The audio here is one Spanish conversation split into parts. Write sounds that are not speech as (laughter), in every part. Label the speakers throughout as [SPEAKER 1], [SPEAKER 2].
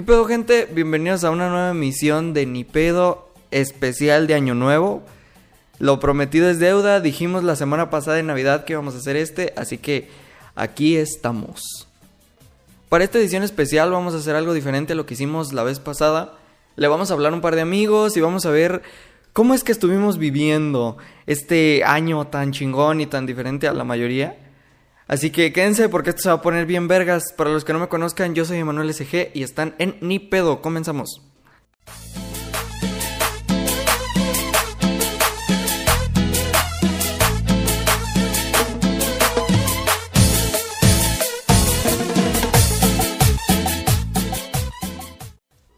[SPEAKER 1] ¿Qué pedo, gente? Bienvenidos a una nueva emisión de Ni pedo especial de Año Nuevo. Lo prometido es deuda. Dijimos la semana pasada de Navidad que íbamos a hacer este, así que aquí estamos. Para esta edición especial vamos a hacer algo diferente a lo que hicimos la vez pasada. Le vamos a hablar a un par de amigos y vamos a ver cómo es que estuvimos viviendo este año tan chingón y tan diferente a la mayoría. Así que quédense porque esto se va a poner bien vergas. Para los que no me conozcan, yo soy Emanuel SG y están en Ni Pedo. Comenzamos.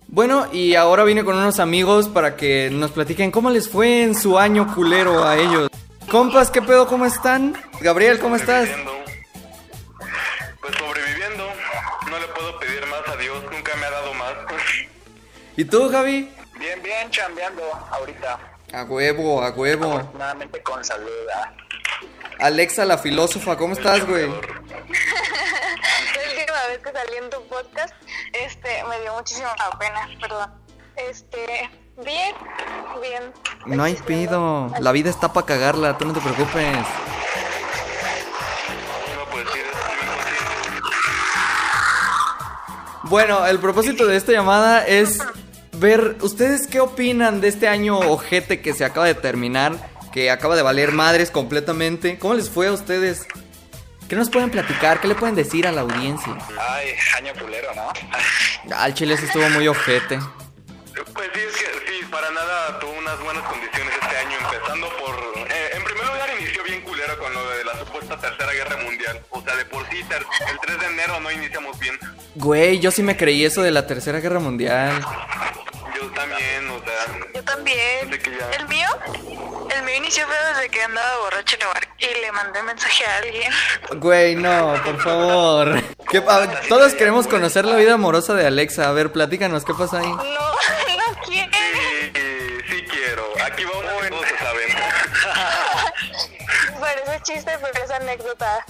[SPEAKER 1] Bueno, y ahora vine con unos amigos para que nos platiquen cómo les fue en su año culero a ellos. Compas, ¿qué pedo? ¿Cómo están? Gabriel, ¿cómo estás? ¿Y tú, Javi?
[SPEAKER 2] Bien, bien, chambeando ahorita.
[SPEAKER 1] A huevo, a huevo.
[SPEAKER 2] Afortunadamente con salud. ¿ah?
[SPEAKER 1] Alexa, la filósofa, ¿cómo estás, güey? (laughs)
[SPEAKER 3] La última vez que salí en tu podcast, este, me dio muchísima pena, perdón. Este, bien, bien.
[SPEAKER 1] No hay pido. La vida está para cagarla, tú no te preocupes.
[SPEAKER 4] No, pues sí,
[SPEAKER 1] Bueno, el propósito de esta llamada es ver ustedes qué opinan de este año ojete que se acaba de terminar, que acaba de valer madres completamente. ¿Cómo les fue a ustedes? ¿Qué nos pueden platicar? ¿Qué le pueden decir a la audiencia?
[SPEAKER 2] Ay, año culero, ¿no? (laughs)
[SPEAKER 1] Al chile se estuvo muy ojete.
[SPEAKER 4] Pues sí, es que sí, para nada tuvo unas buenas condiciones este año, empezando por... eh, en primer lugar inició bien culero con lo de la supuesta Tercera Guerra Mundial. O sea, de por sí, el 3 de enero no iniciamos bien.
[SPEAKER 1] Güey, yo sí me creí eso de la Tercera Guerra Mundial.
[SPEAKER 4] Yo también, o sea...
[SPEAKER 3] Yo también.
[SPEAKER 4] Ya-
[SPEAKER 3] El mío, el mío inició fue desde que andaba borracho en el bar y le mandé mensaje a alguien.
[SPEAKER 1] Güey, no, por favor. ¿Qué pa- Todos queremos conocer la vida amorosa de Alexa. A ver, platícanos, ¿qué pasa ahí?
[SPEAKER 3] No, (laughs) no quiere.
[SPEAKER 4] Sí, sí quiero. Aquí va una que todos se saben. (laughs)
[SPEAKER 3] Parece chiste, pero es anécdota.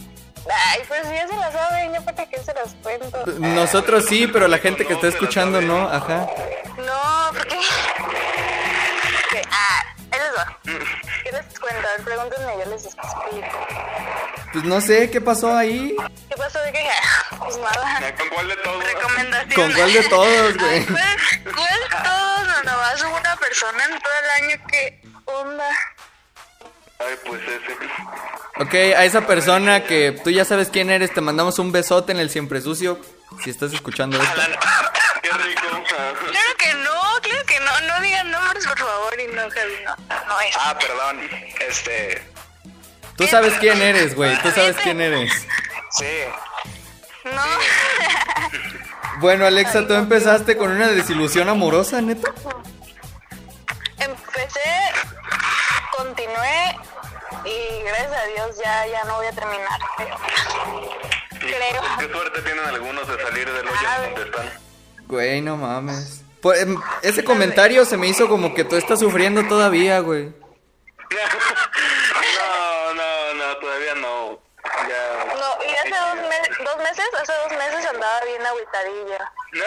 [SPEAKER 3] Ay, pues ya se la saben, yo para qué se las cuento.
[SPEAKER 1] Nosotros sí, pero la gente que está escuchando no, ajá.
[SPEAKER 3] Va. ¿Qué les Pregúntenme, yo les explico.
[SPEAKER 1] Pues no sé, ¿qué pasó ahí?
[SPEAKER 3] ¿Qué pasó de que Pues nada.
[SPEAKER 4] ¿Con cuál de todos?
[SPEAKER 3] Recomendación.
[SPEAKER 1] ¿Con cuál de todos, güey?
[SPEAKER 3] ¿Cuál, cuál de todos? No, nomás hubo una persona en todo el año que onda.
[SPEAKER 4] Ay, pues ese.
[SPEAKER 1] Ok, a esa persona que tú ya sabes quién eres, te mandamos un besote en el siempre sucio. Si estás escuchando esto.
[SPEAKER 4] Qué rico.
[SPEAKER 3] Claro que no, claro que no. No digan nombres, por favor. Y no, no. No es.
[SPEAKER 2] Ah, perdón. Este.
[SPEAKER 1] Tú sabes quién eres, güey. Tú sabes quién eres.
[SPEAKER 2] Sí.
[SPEAKER 3] No.
[SPEAKER 1] Bueno, Alexa, tú empezaste con una desilusión amorosa, neta.
[SPEAKER 3] Empecé, continué. Y gracias a Dios ya, ya no voy a terminar. Pero, creo.
[SPEAKER 4] Qué suerte tienen algunos de salir del hoyo donde están.
[SPEAKER 1] Güey, no mames. Pues, em, ese comentario se me hizo como que tú estás sufriendo todavía, güey. (laughs)
[SPEAKER 4] No, no, no, todavía no. Ya.
[SPEAKER 3] No, y hace dos, me- dos meses, hace dos meses andaba bien agüitadilla. (laughs)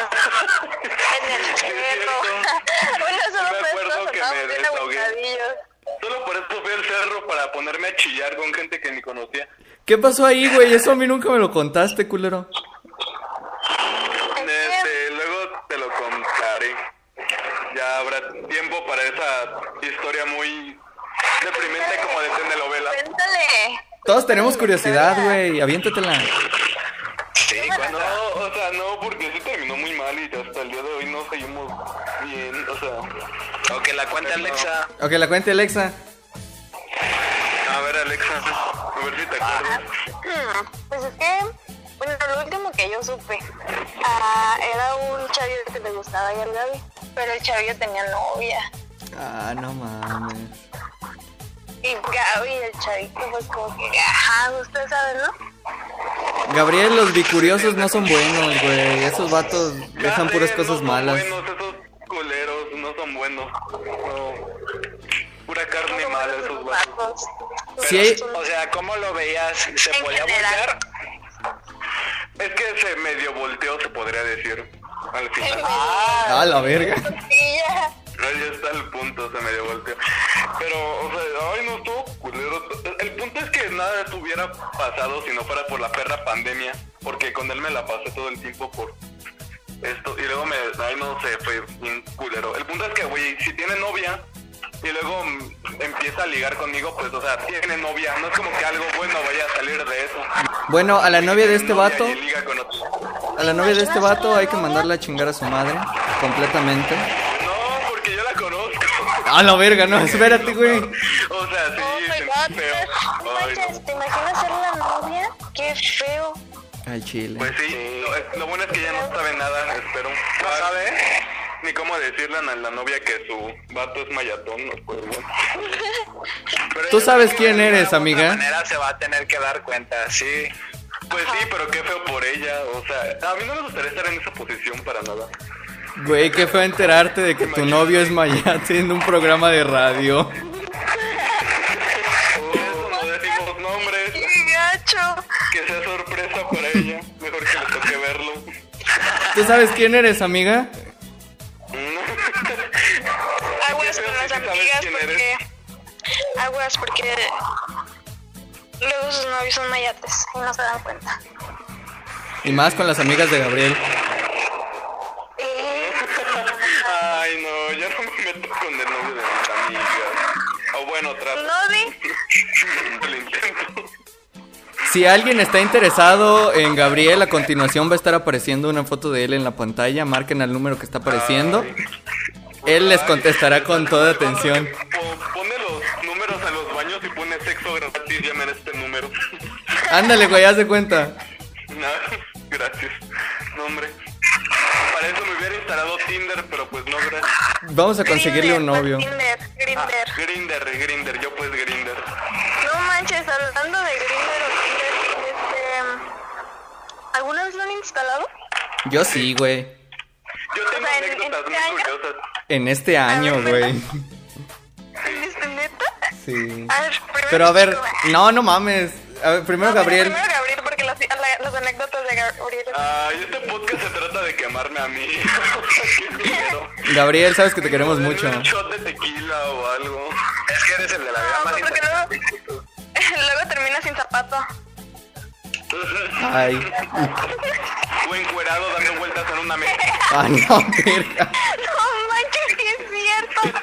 [SPEAKER 3] En el cerro. (laughs) bueno, hace
[SPEAKER 4] Sí
[SPEAKER 3] dos
[SPEAKER 4] me
[SPEAKER 3] meses
[SPEAKER 4] acuerdo que me
[SPEAKER 3] bien agüitadillos.
[SPEAKER 4] Solo por eso fui al cerro para ponerme a chillar con gente que ni conocía.
[SPEAKER 1] ¿Qué pasó ahí, güey? Eso a mí nunca me lo contaste, culero.
[SPEAKER 4] Este, luego te lo contaré. Ya habrá tiempo para esa historia muy deprimente como de telenovela.
[SPEAKER 3] Cuéntale.
[SPEAKER 1] Todos tenemos curiosidad, güey. Aviéntatela.
[SPEAKER 2] Sí, cuando.
[SPEAKER 4] No, o sea, no, porque sí terminó muy mal y hasta el día de hoy no seguimos bien, o sea...
[SPEAKER 2] O que la cuente Alexa.
[SPEAKER 1] Ok, la cuente Alexa.
[SPEAKER 4] A ver, Alexa, a ver si te acuerdas.
[SPEAKER 3] Hmm, Pues es que, bueno, lo último que yo supe ah, era un chavillo que le gustaba y al Gaby, pero el chavillo tenía novia.
[SPEAKER 1] Ah, no mames.
[SPEAKER 3] Y Gaby, el chavito, pues como que, ajá, usted sabe, ¿no?
[SPEAKER 1] Gabriel, los bicuriosos no son buenos, güey. Esos vatos dejan puras cosas
[SPEAKER 4] no son
[SPEAKER 1] malas.
[SPEAKER 4] buenos, esos culeros no son buenos. No. Pura carne
[SPEAKER 3] Son
[SPEAKER 4] mala esos vatos.
[SPEAKER 1] Sí
[SPEAKER 3] Son-
[SPEAKER 2] O sea, ¿cómo lo veías? ¿Se
[SPEAKER 3] En
[SPEAKER 2] podía
[SPEAKER 3] general.
[SPEAKER 2] voltear?
[SPEAKER 4] Es que se medio volteó, se podría decir. al final.
[SPEAKER 2] Ah,
[SPEAKER 1] Ah, la verga.
[SPEAKER 4] Ahí está el punto, se me dio volteo. Pero, o sea, ay, no estuvo culero. El punto es que nada hubiera pasado si no fuera por la perra pandemia. Porque con él me la pasé todo el tiempo por esto. Y luego me, ay, no sé, fue bien culero. El punto es que, güey, si tiene novia y luego empieza a ligar conmigo, pues, o sea, tiene novia. No es como que algo bueno vaya a salir de eso.
[SPEAKER 1] Bueno, a la novia de este vato, a la novia de este vato hay que mandarla a chingar a su madre completamente.
[SPEAKER 4] No, porque yo la conozco.
[SPEAKER 1] A la verga, no, espérate, güey. (laughs)
[SPEAKER 4] O sea, sí,
[SPEAKER 3] Oh my
[SPEAKER 4] sí,
[SPEAKER 3] god. ¿te imaginas ser la novia? Qué feo.
[SPEAKER 1] Al chile.
[SPEAKER 4] Pues sí, lo bueno es que ya no sabe nada, espero. No sabe ni cómo decirle a la novia que su vato es mayatón, no pues (laughs) bueno. Pero
[SPEAKER 1] Tú sabes quién
[SPEAKER 2] de
[SPEAKER 1] eres,
[SPEAKER 2] alguna
[SPEAKER 1] amiga.
[SPEAKER 2] manera se va a tener que dar cuenta, sí.
[SPEAKER 4] Pues sí, pero qué feo por ella, o sea, a mí no me gustaría estar en esa posición para nada.
[SPEAKER 1] Güey, qué feo enterarte de que tu novio es mayate (laughs) en un programa de radio. (laughs)
[SPEAKER 4] Por eso no decimos nombres,
[SPEAKER 3] Qué gacho.
[SPEAKER 4] que sea sorpresa para ella, mejor que le toque verlo.
[SPEAKER 1] ¿Tú sabes quién eres, amiga? (laughs)
[SPEAKER 3] Aguas con las amigas porque... Aguas porque... Luego sus novios son mayates y no se dan cuenta.
[SPEAKER 1] Y más con las amigas de Gabriel. (laughs)
[SPEAKER 4] Ay, no, ya no me meto con el novio de mis amigas. O bueno, trato.
[SPEAKER 3] no. (laughs)
[SPEAKER 4] Lo intento.
[SPEAKER 1] Si alguien está interesado en Gabriel, a continuación va a estar apareciendo una foto de él en la pantalla. Marquen al número que está apareciendo. Él les contestará con toda atención. Ándale, güey, haz de cuenta.
[SPEAKER 4] Nada, (laughs) gracias. No, hombre. Para eso me hubiera instalado Tinder, pero pues no, gracias.
[SPEAKER 1] Vamos a conseguirle un novio.
[SPEAKER 3] Grinder, Grinder.
[SPEAKER 4] Ah, Grinder, Grinder, yo pues Grinder.
[SPEAKER 3] No manches, hablando de Grinder o Tinder, este... ¿Alguna vez lo han instalado?
[SPEAKER 1] Yo sí, güey.
[SPEAKER 4] Yo tengo
[SPEAKER 3] O sea, en- en
[SPEAKER 4] anécdotas
[SPEAKER 3] este
[SPEAKER 4] muy
[SPEAKER 3] año-
[SPEAKER 4] curiosas.
[SPEAKER 1] En este año, güey.
[SPEAKER 3] ¿Este neta?
[SPEAKER 1] Sí.
[SPEAKER 3] A ver,
[SPEAKER 1] Pero a ver,
[SPEAKER 3] Chico.
[SPEAKER 1] no, no mames. A ver, primero
[SPEAKER 3] No, pero
[SPEAKER 1] Gabriel.
[SPEAKER 3] Primero Gabriel, porque las, la- las anécdotas de Gabriel.
[SPEAKER 4] Ay, este podcast se trata de quemarme a mí. (laughs)
[SPEAKER 1] Gabriel, sabes que te queremos mucho.
[SPEAKER 4] Un shot de tequila o algo.
[SPEAKER 2] Es que eres el de la vida
[SPEAKER 3] No,
[SPEAKER 2] más
[SPEAKER 3] porque luego, (laughs) luego termina sin zapato.
[SPEAKER 1] Ay. (laughs)
[SPEAKER 4] O encuerado dando vueltas en una mesa.
[SPEAKER 1] Ah, no, verga.
[SPEAKER 3] No manches, sí es cierto.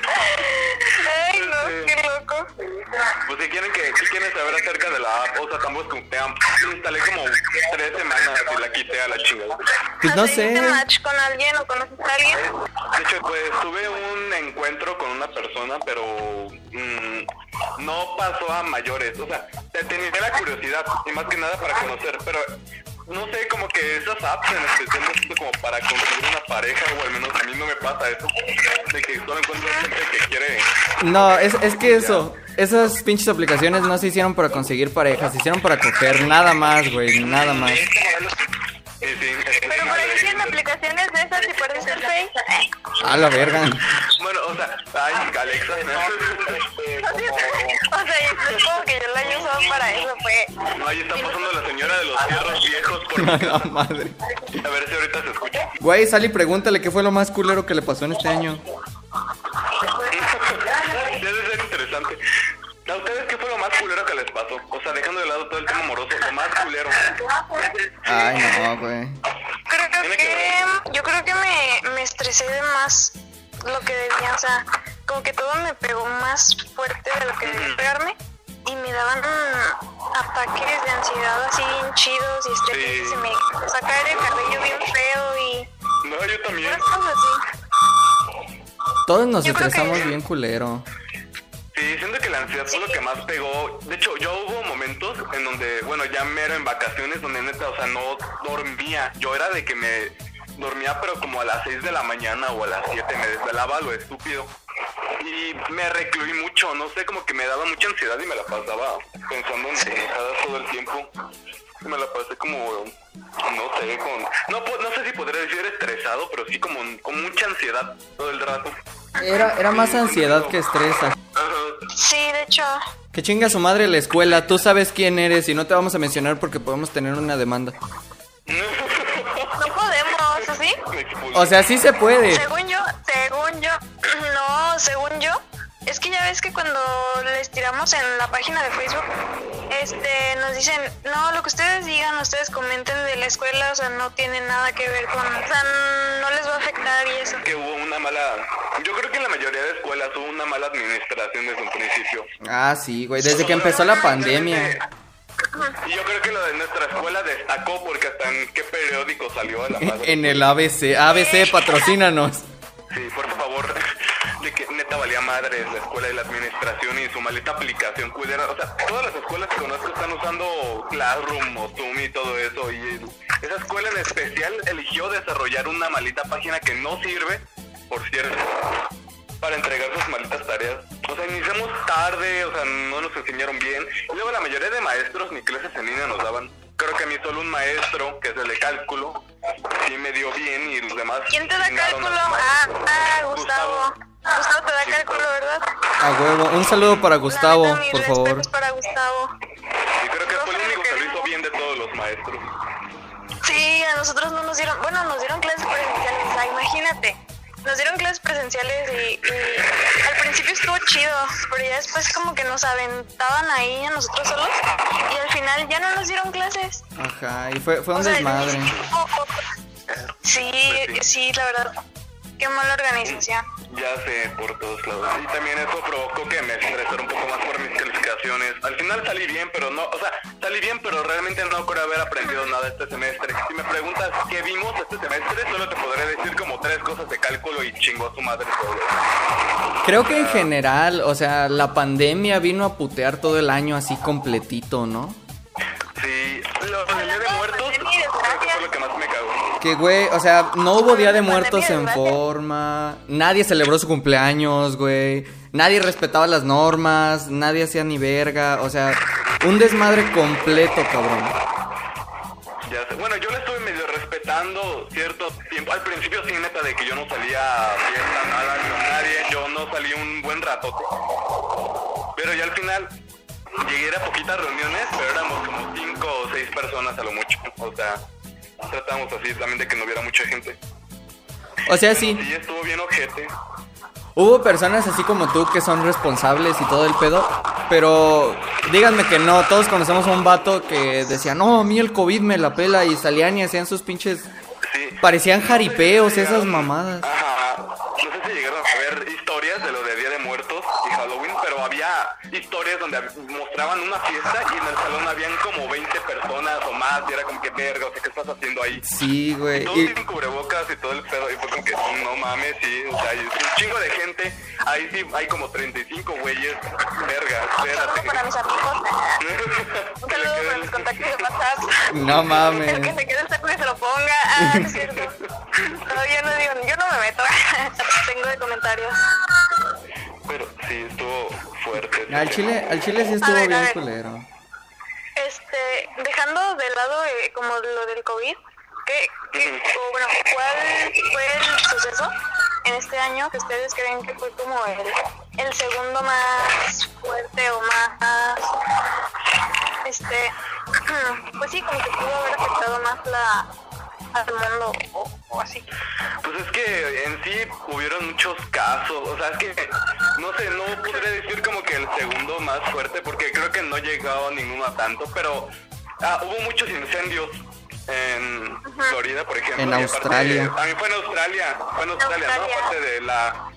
[SPEAKER 3] Ay, no, qué loco.
[SPEAKER 4] Si quieren que si quieren saber acerca de la app, o sea, tampoco es como te am- la instalé como tres semanas y la quité a la chingada.
[SPEAKER 1] Pues no
[SPEAKER 3] ¿Hiciste
[SPEAKER 1] sé.
[SPEAKER 3] match con alguien o conociste a alguien?
[SPEAKER 4] De hecho, pues tuve un encuentro con una persona, pero mm, no pasó a mayores. O sea, te- tenía la curiosidad y más que nada para conocer, pero no sé, como que esas apps en especial no son como para conseguir una pareja, o al menos a mí no me pasa eso, de que solo encuentro gente que quiere.
[SPEAKER 1] No, es, es que eso, esas pinches aplicaciones no se hicieron para conseguir parejas, se hicieron para coger, nada más, güey, nada más.
[SPEAKER 3] Pero por ahí tienen aplicaciones de esas y puedes ser fake.
[SPEAKER 1] A la verga.
[SPEAKER 4] Bueno, o sea, ay, Alexa,
[SPEAKER 2] este, (laughs)
[SPEAKER 3] O sea, es como que yo la he usado para eso, fue.
[SPEAKER 4] no, ahí está pasando la señora de los fierros viejos por (laughs) mi casa.
[SPEAKER 1] madre.
[SPEAKER 4] A ver si ahorita se escucha.
[SPEAKER 1] Güey, Sally, pregúntale qué fue lo más culero que le pasó en este año.
[SPEAKER 4] Lo más culero.
[SPEAKER 1] Ay, no, güey.
[SPEAKER 3] Creo
[SPEAKER 4] que
[SPEAKER 3] que. Yo creo que me, me estresé de más lo que debía. O sea, como que todo me pegó más fuerte de lo que debía pegarme. Y me daban ataques de ansiedad así bien chidos y estrés.
[SPEAKER 4] Sí.
[SPEAKER 3] Y se me saca el cabello bien feo y.
[SPEAKER 4] No, yo también.
[SPEAKER 3] puras cosas así.
[SPEAKER 1] Todos nos
[SPEAKER 3] Yo que-
[SPEAKER 1] estresamos bien culero.
[SPEAKER 4] Sí, siento que la ansiedad fue lo que más pegó. De hecho, yo hubo momentos en donde, bueno, ya mero en vacaciones, donde neta, o sea, no dormía. Yo era de que me dormía, pero como a las 6 de la mañana o a las 7 me desvelaba lo estúpido. Y me recluí mucho, no sé, como que me daba mucha ansiedad y me la pasaba pensando en pendejadas todo el tiempo. Y me la pasé como, no sé, con... No, no sé si podría decir estresado, pero sí como con mucha ansiedad todo el rato.
[SPEAKER 1] Era, era más ansiedad que estrés.
[SPEAKER 3] Sí, de hecho.
[SPEAKER 1] Que chinga su madre la escuela, tú sabes quién eres y no te vamos a mencionar porque podemos tener una demanda.
[SPEAKER 3] No podemos, ¿Sí?
[SPEAKER 1] O sea, sí se puede.
[SPEAKER 3] Según yo, según yo, (clears throat) no, según yo, es que ya ves que cuando les tiramos en la página de Facebook, este, nos dicen, no, lo que ustedes digan, ustedes comenten de la escuela, o sea, no tiene nada que ver con, o sea, no les va a afectar y eso.
[SPEAKER 4] que hubo una mala. Yo creo que en la mayoría de escuelas hubo una mala administración desde un principio.
[SPEAKER 1] Ah, sí, güey. Desde que empezó la pandemia.
[SPEAKER 4] Y yo creo que lo de nuestra escuela destacó porque hasta en qué periódico salió a la madre.
[SPEAKER 1] En el ABC. ABC, patrocínanos.
[SPEAKER 4] Sí, por favor. Madres la escuela y la administración y su maleta aplicación culera. O sea, todas las escuelas que conozco están usando Classroom o Zoom y todo eso. Y esa escuela en especial eligió desarrollar una malita página que no sirve, por cierto, para entregar sus malditas tareas. O sea, iniciamos tarde, o sea, no nos enseñaron bien. Y luego la mayoría de maestros ni clases en línea nos daban. Creo que a mí solo un maestro, que es el de cálculo, sí me dio bien y los demás...
[SPEAKER 3] ¿Quién te da cálculo? Ah, ah, Gustavo. Gustavo te da cálculo, ¿verdad?
[SPEAKER 1] A huevo. Un saludo para Gustavo,
[SPEAKER 3] neta,
[SPEAKER 1] por favor.
[SPEAKER 3] para Gustavo.
[SPEAKER 4] Y creo que fue el único que lo hizo bien de todos los maestros.
[SPEAKER 3] Sí, a nosotros no nos dieron, bueno, nos dieron clases presenciales, imagínate. Nos dieron clases presenciales y, y al principio estuvo chido, pero ya después como que nos aventaban ahí a nosotros solos y al final ya no nos dieron clases.
[SPEAKER 1] Ajá. Y fue, fue un
[SPEAKER 3] O sea,
[SPEAKER 1] desmadre.
[SPEAKER 3] Sí,
[SPEAKER 4] Pues
[SPEAKER 3] sí, la verdad. Qué mala organización.
[SPEAKER 4] Ya sé, por todos lados. Y también eso provocó que me estresara un poco más por mis calificaciones. Al final salí bien, pero no, o sea, salí bien, pero realmente no creo haber aprendido nada este semestre. Si me preguntas qué vimos este semestre, solo te podré decir como tres cosas de cálculo y chingo a su madre todo.
[SPEAKER 1] Creo que en general, o sea, la pandemia vino a putear todo el año así completito, ¿no?
[SPEAKER 4] Que,
[SPEAKER 1] güey, o sea, no hubo Día de Muertos en forma, nadie celebró su cumpleaños, güey, nadie respetaba las normas, nadie hacía ni verga, o sea, un desmadre completo, cabrón.
[SPEAKER 4] Ya sé. Bueno, yo le estuve medio respetando cierto tiempo. Al principio sí, neta, de que yo no salía a fiesta, nada, con nadie. Yo no salí un buen ratote. Pero ya al final llegué a poquitas reuniones, pero éramos como cinco o seis personas a lo mucho. O sea, tratamos así también de que no hubiera mucha gente.
[SPEAKER 1] O sea,
[SPEAKER 4] Pero
[SPEAKER 1] sí,
[SPEAKER 4] sí, estuvo bien ojete.
[SPEAKER 1] hubo personas así como tú que son responsables y todo el pedo, pero díganme que no, todos conocemos a un vato que decía, no, a mí el COVID me la pela y salían y hacían sus pinches,
[SPEAKER 4] Sí.
[SPEAKER 1] parecían jaripeos, esas mamadas.
[SPEAKER 4] Ajá. Historias donde mostraban una fiesta y en el salón habían como 20 personas o más y era como que verga, o sea, ¿qué estás haciendo ahí?
[SPEAKER 1] Sí, güey.
[SPEAKER 4] Todos
[SPEAKER 1] y-
[SPEAKER 4] sin cubrebocas y todo el pedo y fue como que no mames, sí, o sea, hay un chingo de gente, ahí sí hay como 35 güeyes, verga,
[SPEAKER 3] Un saludo para
[SPEAKER 4] espérate.
[SPEAKER 3] mis amigos. (laughs) Un saludo para mis contactos de WhatsApp.
[SPEAKER 1] No
[SPEAKER 3] El que
[SPEAKER 1] mames.
[SPEAKER 3] se quede el saco y se lo ponga. Ah, es cierto. (laughs) No, yo no digo, yo no me meto. (laughs) Tengo de comentarios.
[SPEAKER 4] Pero sí, estuvo fuerte.
[SPEAKER 1] Al chile, al chile sí estuvo
[SPEAKER 3] ver,
[SPEAKER 1] bien culero.
[SPEAKER 3] Este, dejando de lado eh, como lo del COVID, ¿qué, qué, o bueno, ¿cuál fue el suceso en este año que ustedes creen que fue como el, el segundo más fuerte o más, este, (clears throat) pues sí, como que pudo haber afectado más la al mundo o, o así?
[SPEAKER 4] Pues es que en sí hubieron muchos casos, o sea, es que no sé, no podría decir como que el segundo más fuerte porque creo que no llegaba ninguno a tanto, pero ah, hubo muchos incendios en Florida, por ejemplo.
[SPEAKER 1] En
[SPEAKER 4] y aparte-
[SPEAKER 1] Australia.
[SPEAKER 4] También fue en Australia, fue en Australia, ¿no?
[SPEAKER 3] Australia.
[SPEAKER 4] Aparte de la...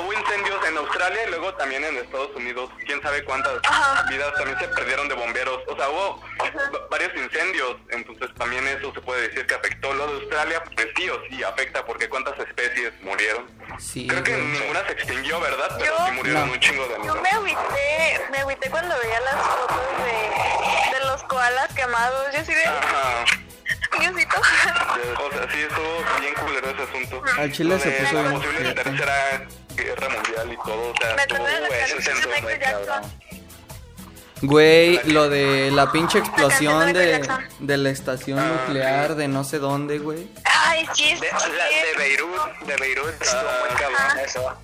[SPEAKER 4] Hubo incendios en Australia y luego también en Estados Unidos. Quién sabe cuántas
[SPEAKER 3] Ajá.
[SPEAKER 4] vidas también se perdieron de bomberos. O sea, hubo va- varios incendios, entonces también eso se puede decir que afectó. Lo de Australia, pues sí o sí afecta, porque cuántas especies murieron.
[SPEAKER 1] Sí,
[SPEAKER 4] Creo que ninguna se extinguió, ¿verdad? Pero
[SPEAKER 3] Yo-
[SPEAKER 4] sí murieron
[SPEAKER 1] No.
[SPEAKER 4] un chingo de
[SPEAKER 3] Yo
[SPEAKER 4] animales.
[SPEAKER 3] me agüité, me agüité cuando veía las fotos de, de los koalas quemados. Yo sí de,
[SPEAKER 4] Ajá.
[SPEAKER 3] Diosito.
[SPEAKER 4] O sea, sí estuvo bien culero ese asunto.
[SPEAKER 1] Al chile
[SPEAKER 4] Lo
[SPEAKER 1] se
[SPEAKER 4] de
[SPEAKER 1] puso
[SPEAKER 4] la
[SPEAKER 1] bien
[SPEAKER 4] posible tercera guerra mundial y todo, o sea,
[SPEAKER 3] Me acordé de Jackson.
[SPEAKER 1] Güey, lo de la pinche explosión
[SPEAKER 3] de
[SPEAKER 1] de, la estación
[SPEAKER 4] Ah,
[SPEAKER 1] nuclear de no sé dónde, güey.
[SPEAKER 3] Ay, sí, es
[SPEAKER 2] De, la- de Beirut, de Beirut estuvo muy cabrón eso.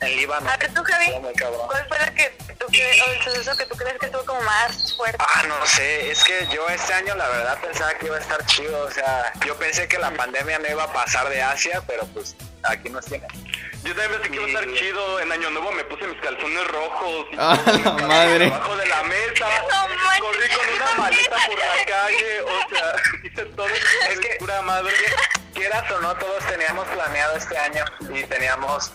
[SPEAKER 2] en Líbano.
[SPEAKER 3] A ver, tú, Javi,
[SPEAKER 2] Estuvo muy cabrón.
[SPEAKER 3] ¿cuál fue la que tú crees, o el suceso que tú crees que estuvo como más fuerte?
[SPEAKER 2] Ah, no sé, es que yo este año la verdad pensaba que iba a estar chido, o sea, yo pensé que la pandemia no iba a pasar de Asia, pero pues aquí nos tiene.
[SPEAKER 4] Yo también pensé que iba a estar chido. En Año Nuevo me puse mis calzones rojos. y (laughs)
[SPEAKER 1] Ah, la
[SPEAKER 4] mis
[SPEAKER 1] madre.
[SPEAKER 4] Abajo de la mesa. (laughs)
[SPEAKER 3] No
[SPEAKER 4] corrí con una (laughs) maleta por la calle. O sea, hice todo.
[SPEAKER 2] Es que-
[SPEAKER 4] pura madre.
[SPEAKER 2] Quieras o no, todos teníamos planeado este año y teníamos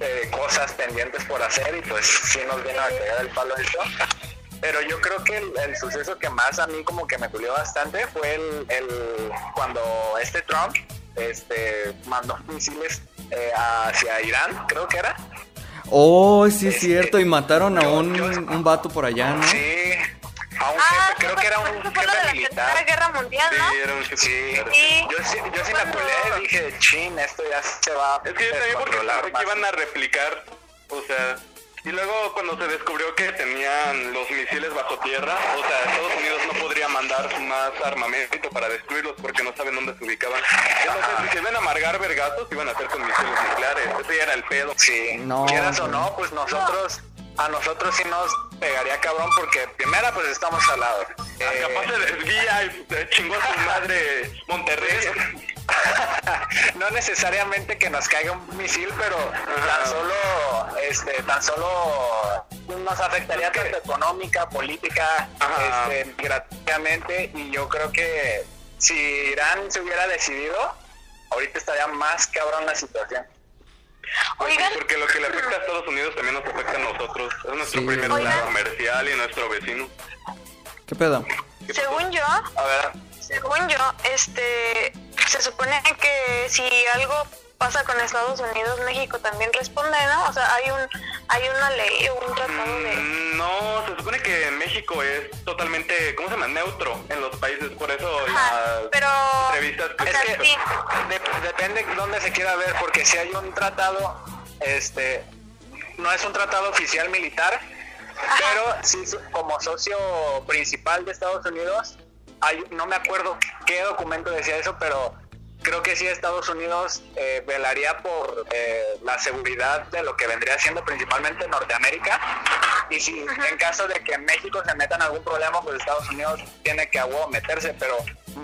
[SPEAKER 2] eh, cosas pendientes por hacer y pues sí nos vino a pegar el palo esto. Pero yo creo que el, el suceso que más a mí como que me culió bastante fue el, el- cuando este Trump este mandó misiles eh, hacia Irán, creo que era.
[SPEAKER 1] Oh, sí es cierto, y mataron a un, un vato por allá, ¿no?
[SPEAKER 2] Sí, a un
[SPEAKER 3] Ah,
[SPEAKER 2] jefe, creo que era un
[SPEAKER 3] eso fue lo de
[SPEAKER 2] jefe
[SPEAKER 3] la
[SPEAKER 2] militar.
[SPEAKER 3] Tercera Guerra Mundial, ¿no?
[SPEAKER 4] Sí, era un
[SPEAKER 2] Sí,
[SPEAKER 3] Sí.
[SPEAKER 2] yo sí, yo sí me
[SPEAKER 3] Cuando-
[SPEAKER 2] culé y dije, chin, esto ya se va
[SPEAKER 4] Es que yo también porque pensé que
[SPEAKER 2] más".
[SPEAKER 4] iban a replicar, o sea, y luego cuando se descubrió que tenían los misiles bajo tierra, o sea, Estados Unidos no podría mandar más armamento para destruirlos porque no saben dónde se ubicaban. Entonces, si se iban a amargar vergazos, iban a hacer con misiles nucleares. Ese ya era el pedo.
[SPEAKER 2] Sí,
[SPEAKER 1] No,
[SPEAKER 2] quieras o no, pues nosotros, a nosotros sí nos pegaría cabrón porque primera pues estamos al lado. Eh,
[SPEAKER 4] Capaz se desvía y chingó a su (laughs) madre Monterrey. (laughs)
[SPEAKER 2] no necesariamente que nos caiga un misil, pero tan solo, este, tan solo nos afectaría tanto económica, política,
[SPEAKER 4] Ajá.
[SPEAKER 2] este, migratoriamente y yo creo que si Irán se hubiera decidido, ahorita estaría más cabrón la situación.
[SPEAKER 4] Pues
[SPEAKER 3] Oigan,
[SPEAKER 4] porque lo que le afecta a Estados Unidos también nos afecta a nosotros. Es nuestro
[SPEAKER 1] Sí,
[SPEAKER 4] primer
[SPEAKER 1] oigan.
[SPEAKER 4] comercial y nuestro vecino.
[SPEAKER 1] ¿Qué pedo?
[SPEAKER 3] según yo,
[SPEAKER 2] A ver,
[SPEAKER 3] según yo, este, se supone que si algo pasa con Estados Unidos, México también responde, ¿no? O sea, hay un, hay una ley o un tratado de...
[SPEAKER 4] Mm, No, se supone que México es totalmente, ¿cómo se llama? Neutro en los países, por eso
[SPEAKER 3] Ajá,
[SPEAKER 4] las
[SPEAKER 3] pero...
[SPEAKER 4] entrevistas que
[SPEAKER 3] o
[SPEAKER 2] Es que
[SPEAKER 3] sí.
[SPEAKER 2] de- depende dónde se quiera ver, porque si hay un tratado, este, no es un tratado oficial militar, pero sí como socio principal de Estados Unidos, hay, no me acuerdo qué documento decía eso, pero creo que sí Estados Unidos eh, velaría por eh, la seguridad de lo que vendría siendo principalmente Norteamérica. Y si en caso de que México se meta en algún problema, pues Estados Unidos tiene que a huevo meterse, pero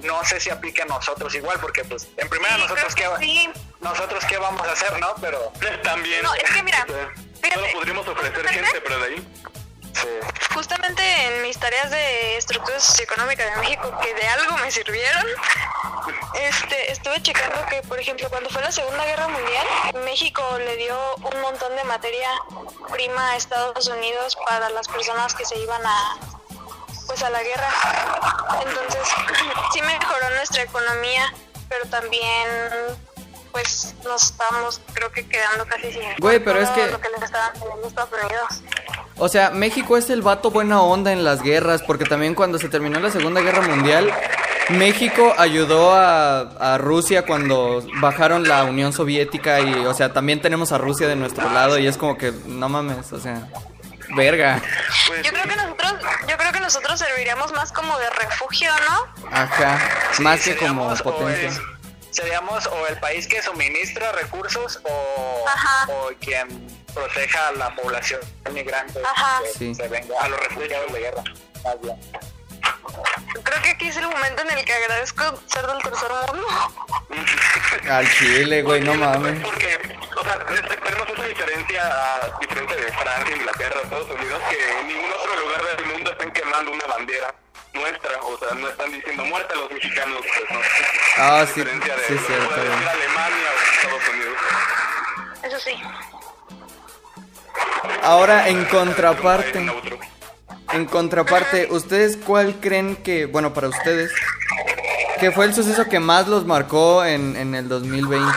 [SPEAKER 2] no sé si aplique a nosotros igual, porque pues en primera
[SPEAKER 3] Sí,
[SPEAKER 2] nosotros qué,
[SPEAKER 3] sí.
[SPEAKER 2] nosotros qué vamos a hacer, ¿no? Pero (laughs)
[SPEAKER 4] también.
[SPEAKER 3] No, es que mira,
[SPEAKER 4] solo podríamos ofrecer gente, pero de ahí.
[SPEAKER 3] Justamente en mis tareas de estructura socioeconómica de México, que de algo me sirvieron, este, estuve checando que, por ejemplo, cuando fue la Segunda Guerra Mundial, México le dio un montón de materia prima a Estados Unidos para las personas que se iban a pues a la guerra. Entonces, (clears throat) sí mejoró nuestra economía, pero también pues nos estamos creo que quedando casi sin
[SPEAKER 1] Güey, pero es que-
[SPEAKER 3] lo que les estaban Estados Unidos.
[SPEAKER 1] O sea, México es el vato buena onda en las guerras, porque también cuando se terminó la Segunda Guerra Mundial, México ayudó a, a Rusia cuando bajaron la Unión Soviética y, o sea, también tenemos a Rusia de nuestro lado y es como que, no mames, o sea, verga.
[SPEAKER 4] Pues,
[SPEAKER 3] Yo creo que nosotros, yo creo que nosotros serviríamos más como de refugio, ¿no?
[SPEAKER 1] Ajá,
[SPEAKER 2] Sí,
[SPEAKER 1] más que como potencia.
[SPEAKER 2] Seríamos o el país que suministra recursos o, o quien proteja a la población migrante
[SPEAKER 3] Ajá.
[SPEAKER 2] que
[SPEAKER 1] Sí.
[SPEAKER 2] se venga a los refugiados de guerra. Más bien.
[SPEAKER 3] Creo que aquí es el momento en el que agradezco ser del tercer mundo. (laughs)
[SPEAKER 1] Al chile, güey, no mames.
[SPEAKER 4] Porque, o sea, tenemos esa diferencia, a diferencia de Francia, Inglaterra, Estados Unidos, que en ningún otro lugar del mundo están quemando una bandera nuestra, o sea, no están diciendo muerte a los mexicanos, pues no.
[SPEAKER 1] Ah, sí,
[SPEAKER 4] de
[SPEAKER 1] sí es cierto,
[SPEAKER 4] decir. Alemania o Estados Unidos.
[SPEAKER 3] Eso sí.
[SPEAKER 1] Ahora, en contraparte, en contraparte, ¿ustedes cuál creen que, bueno, para ustedes, que fue el suceso que más los marcó en, en el 2020?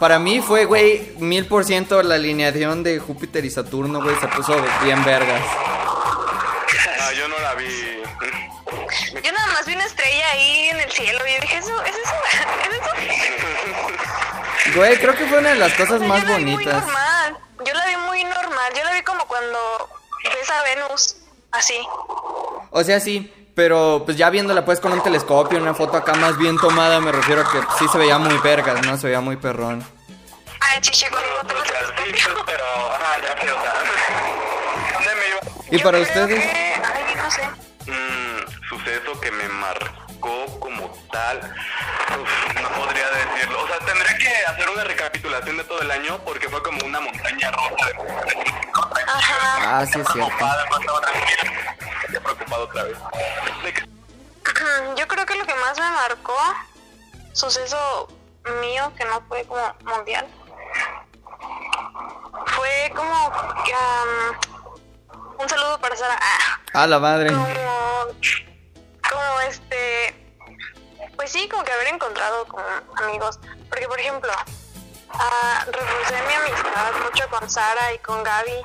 [SPEAKER 1] Para mí fue, güey, mil por ciento la alineación de Júpiter y Saturno, güey, se puso bien vergas.
[SPEAKER 4] Ah, yo no la vi.
[SPEAKER 3] Yo nada más vi una estrella ahí en el cielo y dije, ¿eso es eso? ¿Es eso?
[SPEAKER 1] Güey, creo que fue una de las
[SPEAKER 3] O
[SPEAKER 1] cosas
[SPEAKER 3] sea,
[SPEAKER 1] más
[SPEAKER 3] yo la vi muy
[SPEAKER 1] bonitas.
[SPEAKER 3] normal. Yo la vi muy normal. Yo la vi como cuando ves a Venus así.
[SPEAKER 1] O sea, sí, pero pues ya viéndola pues con un telescopio, una foto acá más bien tomada, me refiero a que sí se veía muy vergas, ¿no? Se veía muy perrón.
[SPEAKER 3] A Ah, chiche conmigo
[SPEAKER 4] los,
[SPEAKER 3] te
[SPEAKER 4] los
[SPEAKER 3] lo
[SPEAKER 4] calcitos, pero, ajá, ya sé, o sea, (laughs) ¿dónde me iba?
[SPEAKER 1] ¿Y
[SPEAKER 3] Yo
[SPEAKER 1] para
[SPEAKER 3] creo
[SPEAKER 1] ustedes?
[SPEAKER 4] Suceso que me marcó como tal, uf, no podría decirlo. O sea, tendría que hacer una recapitulación de todo el año porque fue como una montaña rosa de
[SPEAKER 3] Ajá.
[SPEAKER 1] Ah, sí es cierto.
[SPEAKER 4] Preocupado otra vez. (clears throat)
[SPEAKER 3] Yo creo que lo que más me marcó, suceso mío que no fue como mundial, fue como que, um, un saludo para Sara. Ah,
[SPEAKER 1] A la madre.
[SPEAKER 3] como pues sí, como que haber encontrado como amigos. Porque, por ejemplo, ah, reforcé mi amistad mucho con Sara y con Gaby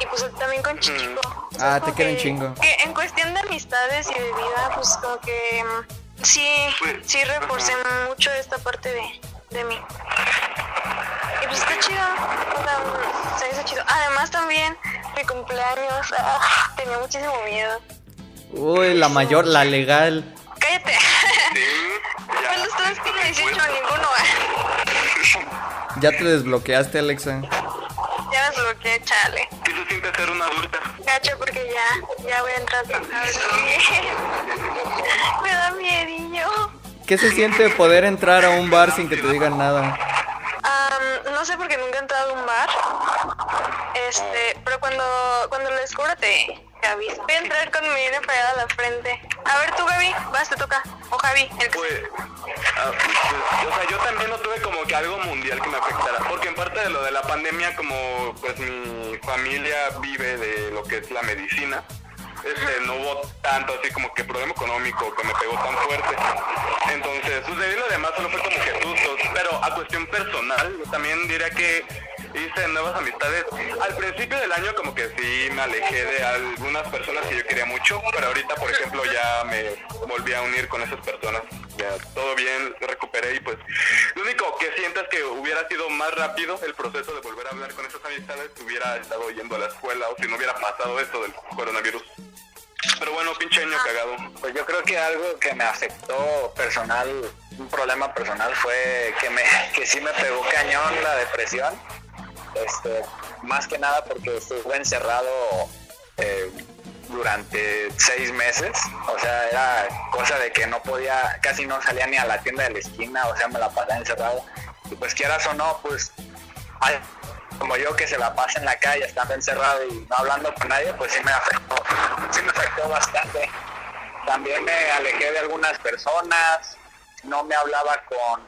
[SPEAKER 3] y pues también con Chichico. O sea,
[SPEAKER 1] Ah, te quieren
[SPEAKER 3] que-
[SPEAKER 1] chingo.
[SPEAKER 3] Que en cuestión de amistades y de vida, pues como que mm, sí,
[SPEAKER 4] Pues,
[SPEAKER 3] sí reforcé mucho esta parte de, de mí. Y pues está chido, o sea, mm, se hizo chido. Además también, mi cumpleaños, ah, tenía muchísimo miedo.
[SPEAKER 1] Uy, la mayor, la legal.
[SPEAKER 3] Cállate. 18? Ninguno. (laughs)
[SPEAKER 1] Ya te desbloqueaste, Alexa.
[SPEAKER 3] Ya me bloqueé, chale.
[SPEAKER 4] ¿Qué se siente ser una adulta?
[SPEAKER 3] Gacho, porque ya, ya voy a entrar a trabajar. (laughs) Me da miedillo.
[SPEAKER 1] ¿Qué se siente poder entrar a un bar sin que te digan nada?
[SPEAKER 3] Am, no sé porque nunca he entrado a un bar. Este, pero cuando, cuando lo descubra te, te aviso. Voy a entrar con mi nene pegada a la frente. A ver tú, Gaby, vas, te toca. O Javi, el que
[SPEAKER 4] Pues, ah, pues, o sea, yo también no tuve como que algo mundial que me afectara, porque en parte de lo de la pandemia, como pues mi familia vive de lo que es la medicina, este, no hubo tanto así como que problema económico que me pegó tan fuerte. Entonces, pues de ahí lo demás solo fue como que sustos, pero a cuestión personal, yo también diría que hice nuevas amistades. Al principio del año como que sí me alejé de algunas personas que yo quería mucho, pero ahorita por ejemplo ya me volví a unir con esas personas. Ya todo bien, recuperé y pues lo único que siento es que hubiera sido más rápido el proceso de volver a hablar con esas amistades si hubiera estado yendo a la escuela o si no hubiera pasado esto del coronavirus. Pero bueno, pinche año cagado.
[SPEAKER 2] Pues yo creo que algo que me afectó personal, un problema personal fue que me que sí me pegó cañón la depresión. Este, más que nada porque estuve encerrado eh, durante seis meses. O sea, era cosa de que no podía, casi no salía ni a la tienda de la esquina, o sea, me la pasaba encerrado. Y pues quieras o no, pues como yo que se la pasa en la calle estando encerrado y no hablando con nadie, pues sí me afectó, sí me afectó bastante. También me alejé de algunas personas, no me hablaba con,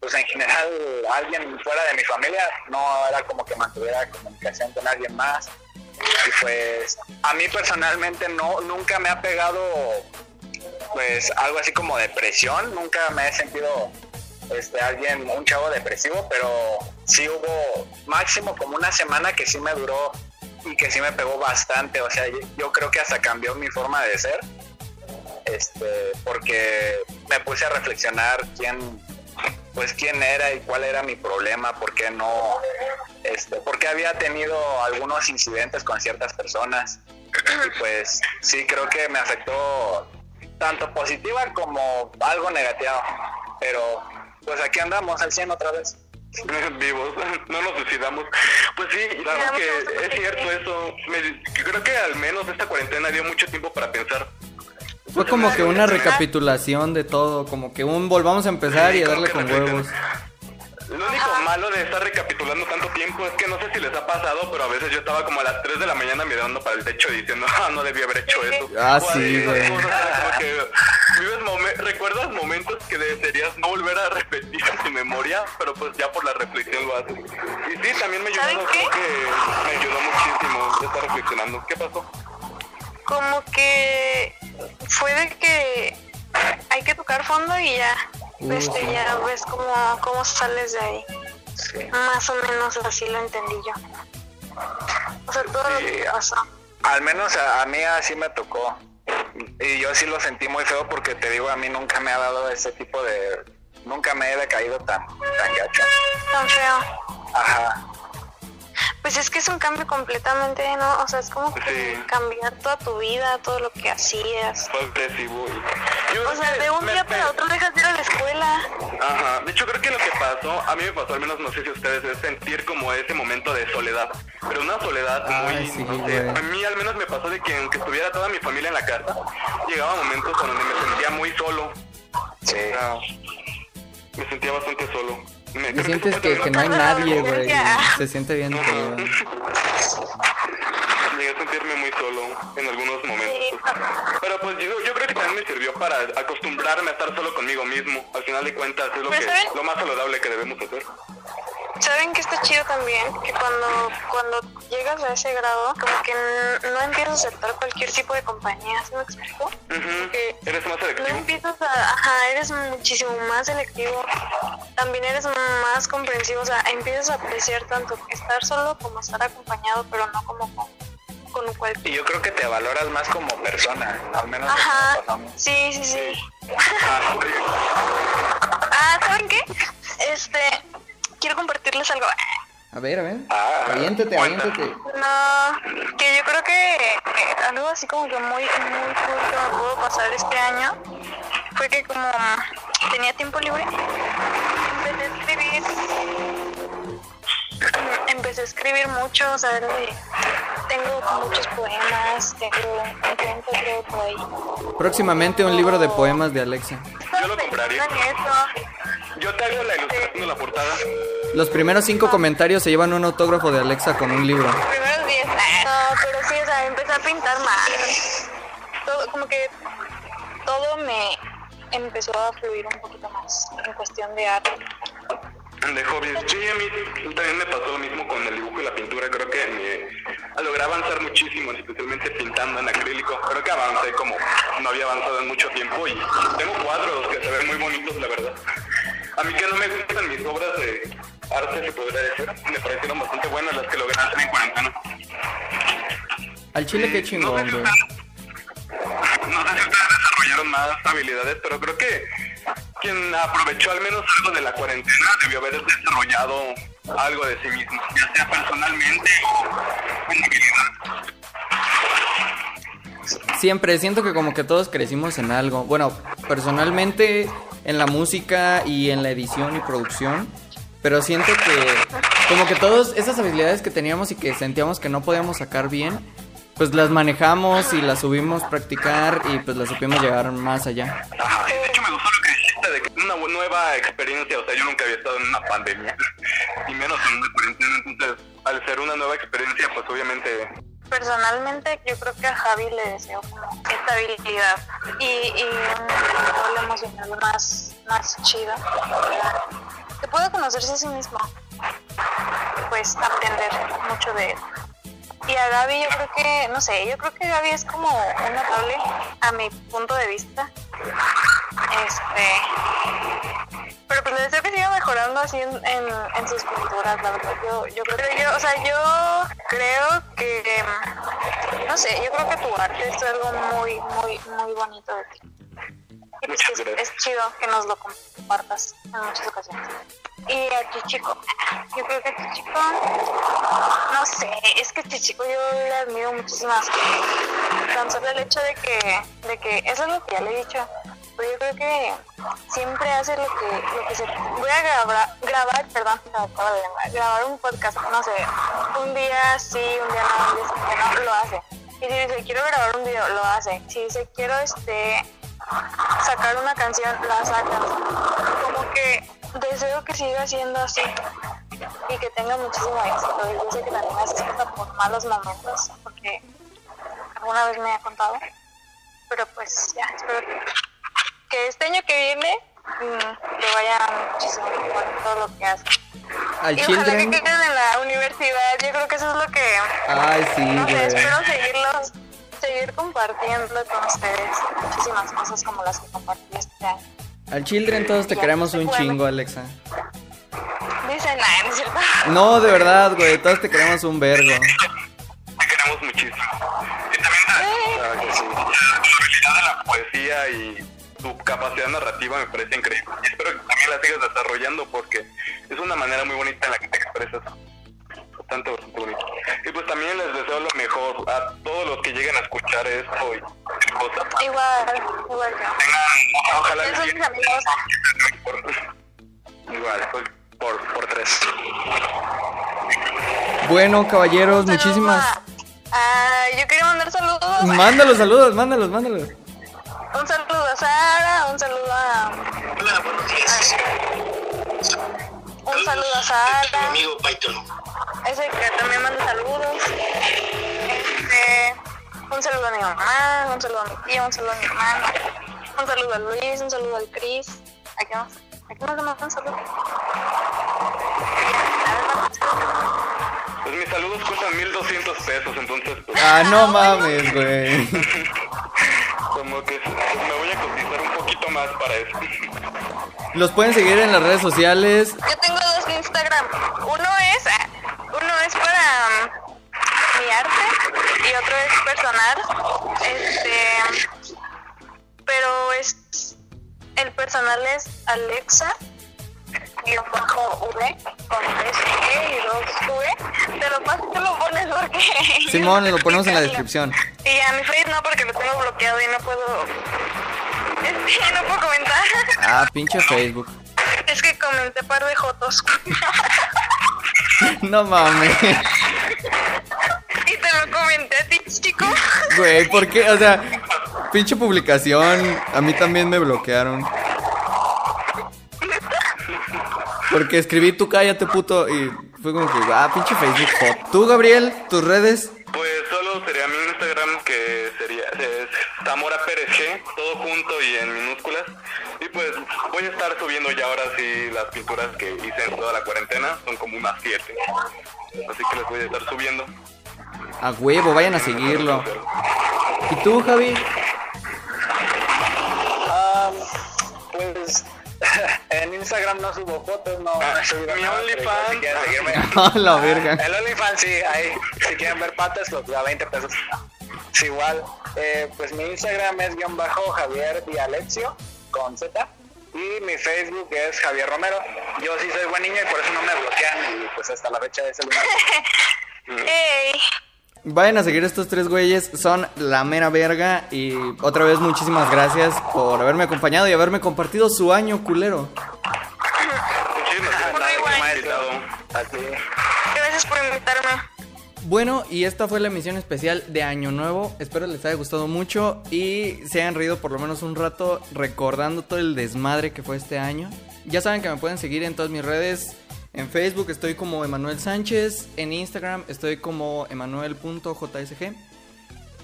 [SPEAKER 2] pues en general, alguien fuera de mi familia, no era como que mantuviera comunicación con alguien más. Y pues a mí personalmente no, nunca me ha pegado pues algo así como depresión, nunca me he sentido este alguien, un chavo depresivo, pero sí hubo máximo como una semana que sí me duró y que sí me pegó bastante, o sea, yo, yo creo que hasta cambió mi forma de ser, este, porque me puse a reflexionar quién, pues quién era y cuál era mi problema, por qué no, este, porque había tenido algunos incidentes con ciertas personas y pues sí creo que me afectó tanto positiva como algo negativo, pero pues aquí andamos al 100 otra vez. (laughs)
[SPEAKER 4] vivos, (laughs) no nos suicidamos. Pues sí, claro que es cierto eso. Me- creo que al menos esta cuarentena dio mucho tiempo para pensar.
[SPEAKER 1] Fue como que una recapitulación de todo, como que un volvamos a empezar y a darle con huevos.
[SPEAKER 4] Lo único malo de estar recapitulando tanto tiempo es que no sé si les ha pasado, pero a veces yo estaba como a las 3 de la mañana mirando para el techo diciendo, ah, no debí haber hecho eso.
[SPEAKER 1] Ah,
[SPEAKER 4] O
[SPEAKER 1] sí, güey.
[SPEAKER 4] momen- recuerdas momentos que desearías no volver a repetir en tu memoria, pero pues ya por la reflexión lo haces. Y sí, también me ayudó,
[SPEAKER 3] ¿Saben
[SPEAKER 4] creo que me ayudó muchísimo estar reflexionando. ¿Qué pasó?
[SPEAKER 3] como que y ya,
[SPEAKER 1] sí.
[SPEAKER 3] ya ves cómo, cómo sales de ahí. Más o menos así lo entendí yo. O sea, todo lo que pasó.
[SPEAKER 2] Al menos a, a mí así me tocó. Y yo sí lo sentí muy feo porque te digo, a mí nunca me ha dado ese tipo de... Nunca me he decaído tan, tan gacho.
[SPEAKER 3] Tan feo.
[SPEAKER 2] Ajá.
[SPEAKER 3] Pues es que es un cambio completamente, ¿no? O sea, es como que
[SPEAKER 4] Sí.
[SPEAKER 3] cambiar toda tu vida, todo lo que hacías.
[SPEAKER 4] Fue agresivo. y- yo
[SPEAKER 3] O sea, de un
[SPEAKER 4] me-
[SPEAKER 3] día
[SPEAKER 4] me-
[SPEAKER 3] para otro dejas de ir a la escuela.
[SPEAKER 4] Ajá, de hecho creo que lo que pasó, a mí me pasó al menos, no sé si ustedes, es sentir como ese momento de soledad, pero una soledad
[SPEAKER 1] Ay,
[SPEAKER 4] muy,
[SPEAKER 1] sí,
[SPEAKER 4] no sé, a mí al menos me pasó de que aunque estuviera toda mi familia en la casa, llegaba momentos en donde me sentía muy solo,
[SPEAKER 2] Sí.
[SPEAKER 4] o sea, me sentía bastante solo. Me,
[SPEAKER 1] Y sientes que, no hay nadie, güey.
[SPEAKER 3] adolescencia.
[SPEAKER 1] Se siente bien.
[SPEAKER 4] Ajá.
[SPEAKER 1] pero-
[SPEAKER 4] Llegué a sentirme muy solo en algunos momentos. Pero pues yo, yo creo que también me sirvió para acostumbrarme a estar solo conmigo mismo. Al final de cuentas es lo,
[SPEAKER 3] Pero
[SPEAKER 4] que,
[SPEAKER 3] ¿saben?
[SPEAKER 4] lo más saludable que debemos hacer.
[SPEAKER 3] ¿Saben que está chido también? Que cuando, cuando llegas a ese grado, como que n- no empiezas a aceptar cualquier tipo de compañía, ¿sí me explico? Que
[SPEAKER 4] Eres más
[SPEAKER 3] no
[SPEAKER 4] selectivo.
[SPEAKER 3] empiezas a, ajá, eres muchísimo más selectivo, también eres más comprensivo, o sea, empiezas a apreciar tanto estar solo como estar acompañado, pero no como con, con cualquier...
[SPEAKER 2] Y yo creo que te valoras más como persona, al menos
[SPEAKER 3] Ajá,
[SPEAKER 2] pasamos.
[SPEAKER 3] sí, sí, sí.
[SPEAKER 4] Ah, sí.
[SPEAKER 3] Ah, ¿saben qué? Este, quiero compartirles algo.
[SPEAKER 1] A ver, a ver.
[SPEAKER 2] Ah,
[SPEAKER 1] aviéntate, aviéntate.
[SPEAKER 3] No, que yo creo que eh, algo así como que muy, muy cool que me pudo pasar este año fue que como tenía tiempo libre, escribir, (clears throat) empecé a escribir mucho, o sea, era de- tengo muchos poemas, tengo un cuento creo por ahí.
[SPEAKER 1] Próximamente un libro de poemas de Alexa.
[SPEAKER 4] Yo lo compraría. Yo te hago la ilustración de la portada.
[SPEAKER 1] Los primeros cinco comentarios se llevan un autógrafo de Alexa con un libro.
[SPEAKER 3] primeros días. No, pero sí, o sea, empecé a pintar más. Todo, como que todo me empezó a fluir un poquito más en cuestión de arte.
[SPEAKER 4] De hobbies. Sí, a mí también me pasó lo mismo con el dibujo y la pintura. Creo que me logré avanzar muchísimo, especialmente pintando en acrílico. Creo que avancé como no había avanzado en mucho tiempo y tengo cuadros que se ven muy bonitos, la verdad. A mí que no me gustan mis obras de arte, se podría decir, me parecieron bastante buenas las que logré hacer en cuarentena.
[SPEAKER 1] Al chile qué chingón.
[SPEAKER 4] No sé si ustedes desarrollaron más habilidades, pero creo que quien aprovechó al menos algo de la cuarentena debió haber desarrollado algo de sí mismo, ya sea personalmente o en habilidad.
[SPEAKER 1] Siempre siento que como que todos crecimos en algo. Bueno, personalmente en la música y en la edición y producción. Pero siento que como que todas esas habilidades que teníamos y que sentíamos que no podíamos sacar bien, pues las manejamos y las subimos a practicar y pues las supimos llegar más allá.
[SPEAKER 4] Ajá, y de experiencia, o sea, yo nunca había estado en una pandemia, y menos en una cuarentena, entonces al ser una nueva experiencia, pues obviamente
[SPEAKER 3] Personalmente, yo creo que a Javi le deseo como estabilidad y, y un control emocional más, más chido. Que pueda conocerse a sí mismo. Pues aprender mucho de él. Y a Gaby yo creo que, no sé, yo creo que Gaby es como un notable a mi punto de vista. Este, pero pues le deseo que siga mejorando así en, en, en sus pinturas, la verdad. Yo, yo creo que yo, o sea, yo creo que, no sé, yo creo que tu arte es algo muy, muy, muy bonito de ti. Y pues es, es chido que nos lo compartas en muchas ocasiones. Y a Chichico, yo creo que a Chichico, no sé, es que Chichico yo le admiro muchísimas cosas. Tan solo el hecho de que, de que, eso es lo que ya le he dicho, pero yo creo que siempre hace lo que, lo que se... Voy a grabar, grabar, perdón, grabar un podcast, no sé, un día sí, un día no, un día no, lo hace. Y si dice, quiero grabar un video, lo hace. Si dice, quiero este sacar una canción, la saca. Como que deseo que siga siendo así y que tenga muchísimo éxito. Y yo sé que también hace por malos momentos, porque alguna vez me ha contado. Pero pues ya, espero que, que este año que viene mm, le vaya muchísimo en todo lo que hace.
[SPEAKER 1] Al
[SPEAKER 3] Y ojalá que
[SPEAKER 1] Children.
[SPEAKER 3] queden en la universidad, yo creo que eso es lo que
[SPEAKER 1] Ay, sí,
[SPEAKER 3] no sé,
[SPEAKER 1] güey.
[SPEAKER 3] espero seguirlos, seguir compartiendo con ustedes muchísimas cosas como las que compartí este año.
[SPEAKER 1] Al Children todos te
[SPEAKER 3] Ya,
[SPEAKER 1] queremos un chingo, Alexa.
[SPEAKER 3] Dicen, nada, no es cierto.
[SPEAKER 1] No, de verdad, güey, todos te queremos un vergo.
[SPEAKER 4] te queremos muchísimo. Y también
[SPEAKER 3] Eh,
[SPEAKER 2] Claro que sí.
[SPEAKER 4] la, la habilidad de la poesía y tu capacidad narrativa me parece increíble. Y espero que también la sigas desarrollando porque es una manera muy bonita en la que te expresas. Bastante, bastante bonito. pues también les deseo lo mejor a todos los que lleguen a escuchar esto y cosas.
[SPEAKER 3] Igual, igual.
[SPEAKER 4] Tengan, ojalá
[SPEAKER 3] Esos
[SPEAKER 4] les
[SPEAKER 3] mis amigos.
[SPEAKER 4] Igual, pues, por, por tres.
[SPEAKER 1] Bueno, caballeros, muchísimas.
[SPEAKER 3] Ah, yo quería mandar saludos.
[SPEAKER 1] Mándalos, saludos, mándalos, mándalos.
[SPEAKER 3] Un saludo a Sara, un saludo a.
[SPEAKER 5] Hola, buenos días.
[SPEAKER 3] Un saludo a
[SPEAKER 5] Mi
[SPEAKER 3] Sara.
[SPEAKER 5] amigo Python.
[SPEAKER 3] Ese que también manda saludos. Este, un saludo a mi mamá, un saludo a mi tía, un saludo a mi hermano. Un saludo a Luis, un saludo al Chris. ¿A qué más? ¿A qué más le mandan saludos?
[SPEAKER 4] Pues mis saludos cuestan 1200 pesos, entonces pues,
[SPEAKER 1] Ah, no mames, güey. (laughs)
[SPEAKER 4] como que pues, me voy a cotizar un poquito más para eso.
[SPEAKER 1] Los pueden seguir en las redes sociales.
[SPEAKER 3] Yo tengo dos Instagram. Uno es, ah, uno es para mm, mi arte y otro es personal. Este, pero es el personal es Alexa guion bajo V con tres E y dos V. Te lo paso, tú lo pones porque (laughs)
[SPEAKER 1] Simón, lo ponemos en la descripción.
[SPEAKER 3] Y a mi face no porque lo tengo bloqueado y no puedo, (laughs) este, no puedo comentar.
[SPEAKER 1] Ah, pinche Facebook.
[SPEAKER 3] Es que comenté par de jotos. (laughs)
[SPEAKER 1] No mames.
[SPEAKER 3] y te lo comenté a ti, chico.
[SPEAKER 1] Güey, ¿por qué? O sea, pinche publicación. A mí también me bloquearon. Porque escribí tú cállate, puto. Y fue como que, ah, pinche Facebook. hot. Tú, Gabriel, tus redes.
[SPEAKER 4] Pues solo sería mi Instagram que sería es Zamora Pérez G, todo junto y en minúsculas. Y pues voy a estar subiendo ya ahora sí las pinturas que hice en toda la cuarentena, son como unas siete. Así que les voy a estar subiendo.
[SPEAKER 1] A huevo, vayan a seguirlo. ¿Y tú, Javi?
[SPEAKER 2] Instagram no subo fotos, no, no he subido
[SPEAKER 4] mi OnlyFans.
[SPEAKER 2] Si quieren seguirme.
[SPEAKER 1] A (laughs) la verga.
[SPEAKER 2] El OnlyFans sí, ahí. Si quieren ver patas, pues a 20 pesos. Sí, igual. Eh, pues mi Instagram es guion bajo Javier Dialexio con Z. Y mi Facebook es Javier Romero. Yo sí soy buen niño y por eso no me bloquean. Y pues hasta la fecha de ese lugar.
[SPEAKER 3] Ey,
[SPEAKER 1] Vayan a seguir estos tres güeyes, son la mera verga. Y otra vez, muchísimas gracias por haberme acompañado y haberme compartido su año culero.
[SPEAKER 4] Muchísimas gracias
[SPEAKER 3] gracias por invitarme.
[SPEAKER 1] Bueno, y esta fue la emisión especial de Año Nuevo. Espero les haya gustado mucho y se hayan reído por lo menos un rato recordando todo el desmadre que fue este año. Ya saben que me pueden seguir en todas mis redes. En Facebook estoy como Emanuel Sánchez. En Instagram estoy como emanuel.jsg.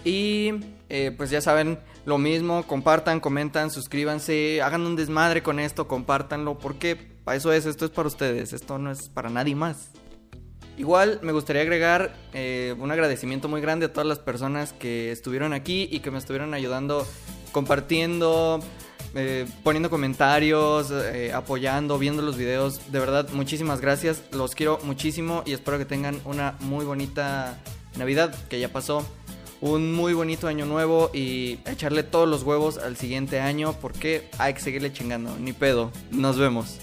[SPEAKER 1] Y eh, pues ya saben lo mismo, compartan, comentan, suscríbanse, hagan un desmadre con esto, compártanlo, porque para eso es, esto es para ustedes, esto no es para nadie más. Igual me gustaría agregar eh, un agradecimiento muy grande a todas las personas que estuvieron aquí y que me estuvieron ayudando, compartiendo, eh, poniendo comentarios, eh, apoyando, viendo los videos. De verdad, muchísimas gracias. Los quiero muchísimo y espero que tengan una muy bonita Navidad que ya pasó. Un muy bonito año nuevo y echarle todos los huevos al siguiente año porque hay que seguirle chingando. Ni pedo. Nos vemos.